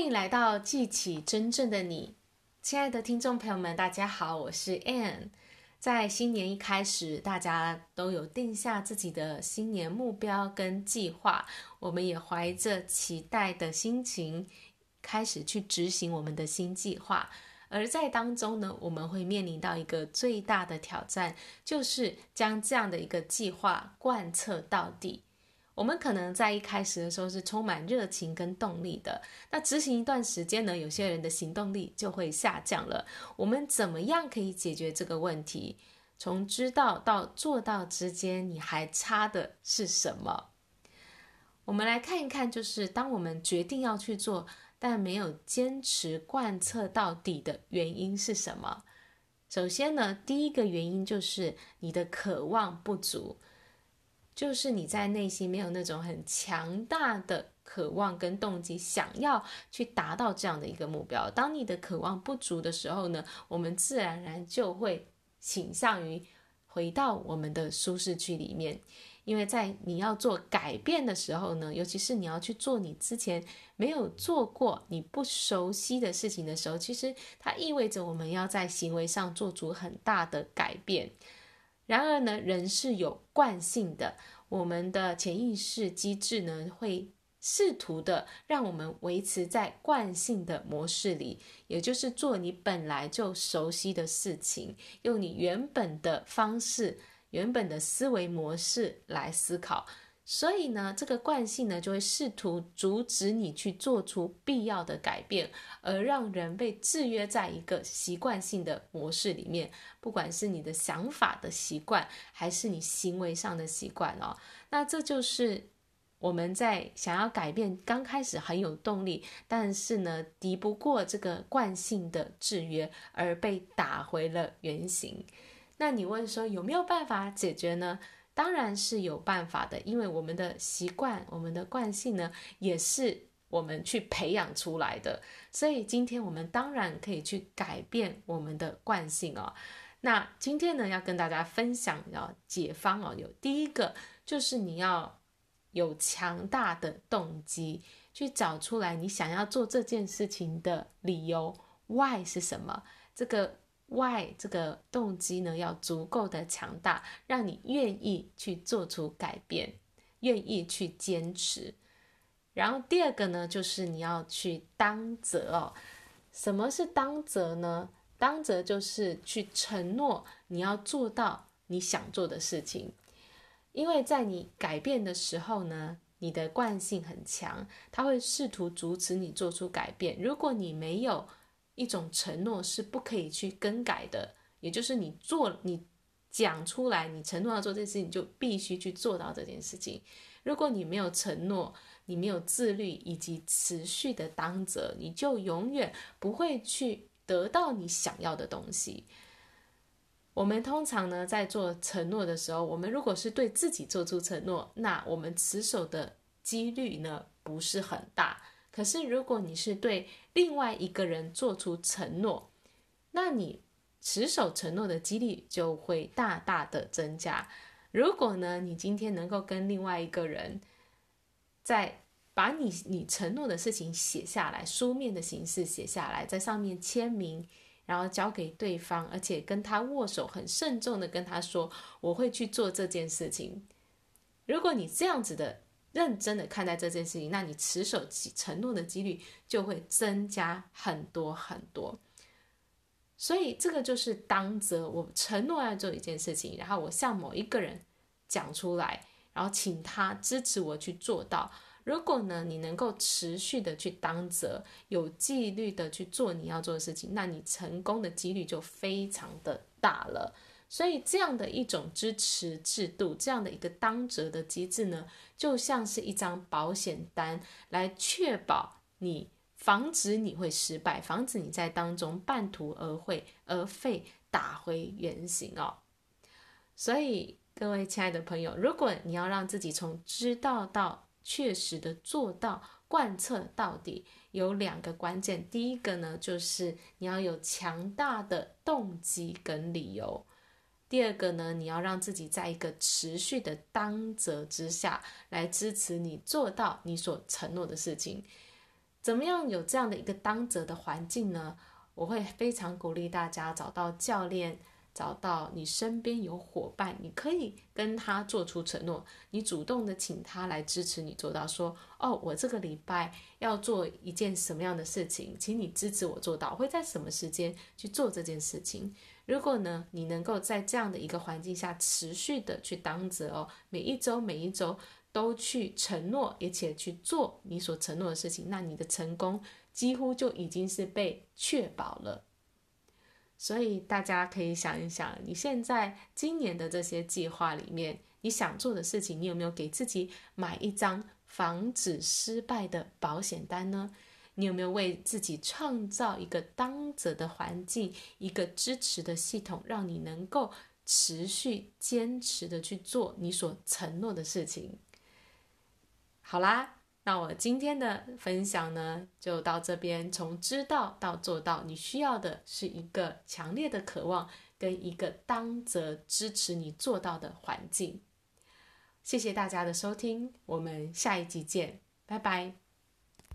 欢迎来到记起真正的你，亲爱的听众朋友们，大家好，我是 Ann。在新年一开始，大家都有定下自己的新年目标跟计划，我们也怀着期待的心情开始去执行我们的新计划。而在当中呢，我们会面临到一个最大的挑战，就是将这样的一个计划贯彻到底。我们可能在一开始的时候是充满热情跟动力的，那执行一段时间呢，有些人的行动力就会下降了。我们怎么样可以解决这个问题？从知道到做到之间，你还差的是什么？我们来看一看，就是当我们决定要去做，但没有坚持贯彻到底的原因是什么？首先呢，第一个原因就是你的渴望不足。就是你在内心没有那种很强大的渴望跟动机，想要去达到这样的一个目标。当你的渴望不足的时候呢，我们自然而然就会倾向于回到我们的舒适区里面。因为在你要做改变的时候呢，尤其是你要去做你之前没有做过、你不熟悉的事情的时候，其实它意味着我们要在行为上做出很大的改变。然而呢，人是有惯性的，我们的潜意识机制呢，会试图的让我们维持在惯性的模式里，也就是做你本来就熟悉的事情，用你原本的方式、原本的思维模式来思考。所以呢，这个惯性呢，就会试图阻止你去做出必要的改变，而让人被制约在一个习惯性的模式里面。不管是你的想法的习惯，还是你行为上的习惯哦，那这就是我们在想要改变，刚开始很有动力，但是呢，敌不过这个惯性的制约，而被打回了原形。那你问说有没有办法解决呢？当然是有办法的，因为我们的习惯、我们的惯性呢，也是我们去培养出来的。所以今天我们当然可以去改变我们的惯性哦。那今天呢，要跟大家分享要解方哦，有第一个就是你要有强大的动机，去找出来你想要做这件事情的理由，why 是什么？这个。Why 这个动机呢，要足够的强大，让你愿意去做出改变，愿意去坚持。然后第二个呢，就是你要去当责哦。什么是当责呢？当责就是去承诺你要做到你想做的事情。因为在你改变的时候呢，你的惯性很强，它会试图阻止你做出改变。如果你没有一种承诺是不可以去更改的，也就是你做、你讲出来，你承诺要做这件事情，你就必须去做到这件事情。如果你没有承诺，你没有自律以及持续的当责，你就永远不会去得到你想要的东西。我们通常呢，在做承诺的时候，我们如果是对自己做出承诺，那我们持守的几率呢，不是很大。可是，如果你是对另外一个人做出承诺，那你持守承诺的几率就会大大的增加。如果呢，你今天能够跟另外一个人，在把你你承诺的事情写下来，书面的形式写下来，在上面签名，然后交给对方，而且跟他握手，很慎重的跟他说：“我会去做这件事情。”如果你这样子的。认真的看待这件事情，那你持守承诺的几率就会增加很多很多。所以这个就是当责，我承诺要做一件事情，然后我向某一个人讲出来，然后请他支持我去做到。如果呢，你能够持续的去当责，有纪律的去做你要做的事情，那你成功的几率就非常的大了。所以，这样的一种支持制度，这样的一个当责的机制呢，就像是一张保险单，来确保你，防止你会失败，防止你在当中半途而废，而废打回原形哦。所以，各位亲爱的朋友，如果你要让自己从知道到确实的做到，贯彻到底，有两个关键。第一个呢，就是你要有强大的动机跟理由。第二个呢，你要让自己在一个持续的当责之下来支持你做到你所承诺的事情。怎么样有这样的一个当责的环境呢？我会非常鼓励大家找到教练。找到你身边有伙伴，你可以跟他做出承诺，你主动的请他来支持你做到。说哦，我这个礼拜要做一件什么样的事情，请你支持我做到，会在什么时间去做这件事情。如果呢，你能够在这样的一个环境下持续的去当责哦，每一周每一周都去承诺，而且去做你所承诺的事情，那你的成功几乎就已经是被确保了。所以大家可以想一想，你现在今年的这些计划里面，你想做的事情，你有没有给自己买一张防止失败的保险单呢？你有没有为自己创造一个当责的环境，一个支持的系统，让你能够持续坚持的去做你所承诺的事情？好啦。那我今天的分享呢，就到这边。从知道到做到，你需要的是一个强烈的渴望，跟一个当则支持你做到的环境。谢谢大家的收听，我们下一集见，拜拜。